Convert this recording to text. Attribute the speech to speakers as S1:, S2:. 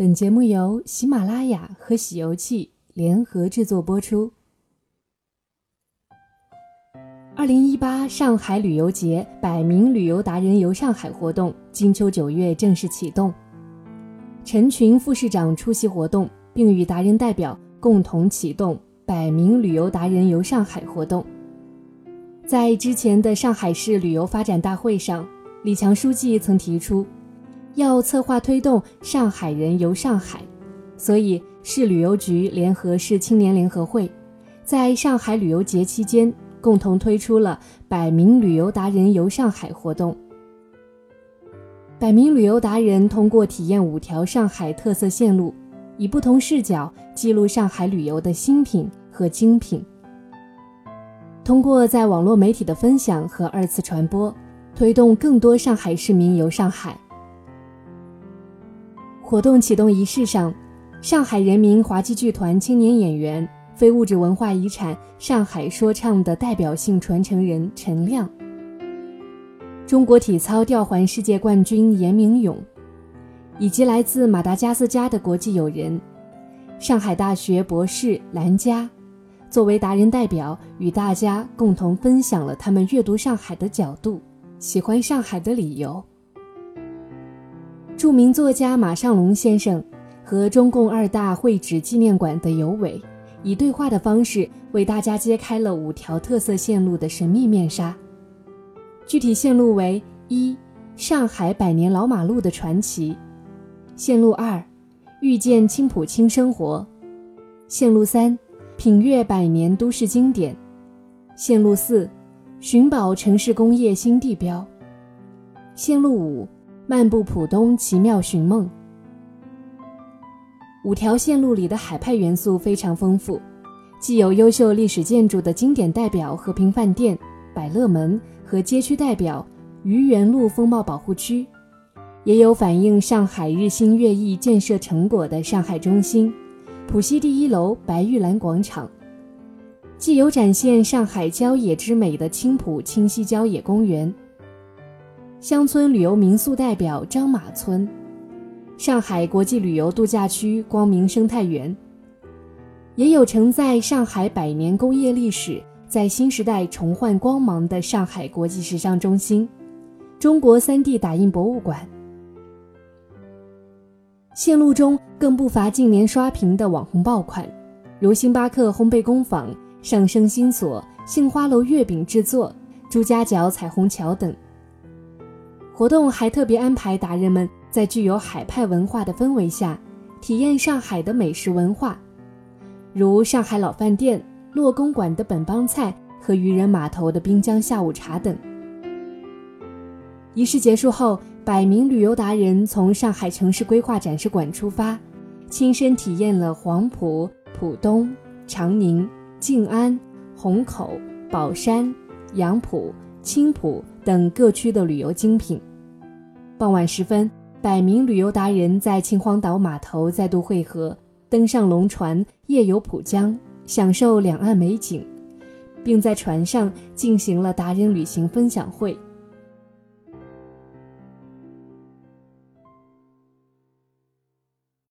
S1: 本节目由喜马拉雅和喜游记联合制作播出。二零一八上海旅游节百名旅游达人游上海活动，金秋九月正式启动。陈群副市长出席活动，并与达人代表共同启动百名旅游达人游上海活动。在之前的上海市旅游发展大会上，李强书记曾提出。要策划推动上海人游上海，所以市旅游局联合市青年联合会，在上海旅游节期间共同推出了“百名旅游达人游上海”活动。百名旅游达人通过体验五条上海特色线路，以不同视角记录上海旅游的新品和精品。通过在网络媒体的分享和二次传播，推动更多上海市民游上海。活动启动仪式上，上海人民滑稽剧团青年演员、非物质文化遗产上海说唱的代表性传承人陈亮，中国体操吊环世界冠军严明勇，以及来自马达加斯加的国际友人，上海大学博士兰佳，作为达人代表，与大家共同分享了他们阅读上海的角度，喜欢上海的理由。著名作家马尚龙先生和中共二大会址纪念馆的尤伟，以对话的方式为大家揭开了五条特色线路的神秘面纱。具体线路为：一、上海百年老马路的传奇；线路二、遇见青浦轻生活；线路三、品阅百年都市经典；线路四、寻宝城市工业新地标；线路五。漫步浦东，奇妙寻梦。五条线路里的海派元素非常丰富，既有优秀历史建筑的经典代表和平饭店、百乐门和街区代表愚园路风貌保护区，也有反映上海日新月异建设成果的上海中心、浦西第一楼白玉兰广场，既有展现上海郊野之美的青浦清溪郊野公园。乡村旅游民宿代表张马村，上海国际旅游度假区光明生态园，也有承载上海百年工业历史，在新时代重焕光芒的上海国际时尚中心、中国 3D 打印博物馆。线路中更不乏近年刷屏的网红爆款，如星巴克烘焙工坊、上升新所、杏花楼月饼制作、朱家角彩虹桥等。活动还特别安排达人们在具有海派文化的氛围下，体验上海的美食文化，如上海老饭店、洛公馆的本帮菜和渔人码头的滨江下午茶等。仪式结束后，百名旅游达人从上海城市规划展示馆出发，亲身体验了黄埔、浦东、长宁、静安、虹口、宝山、杨浦、青浦等各区的旅游精品。傍晚时分，百名旅游达人在秦皇岛码头再度汇合，登上龙船夜游浦江，享受两岸美景，并在船上进行了达人旅行分享会。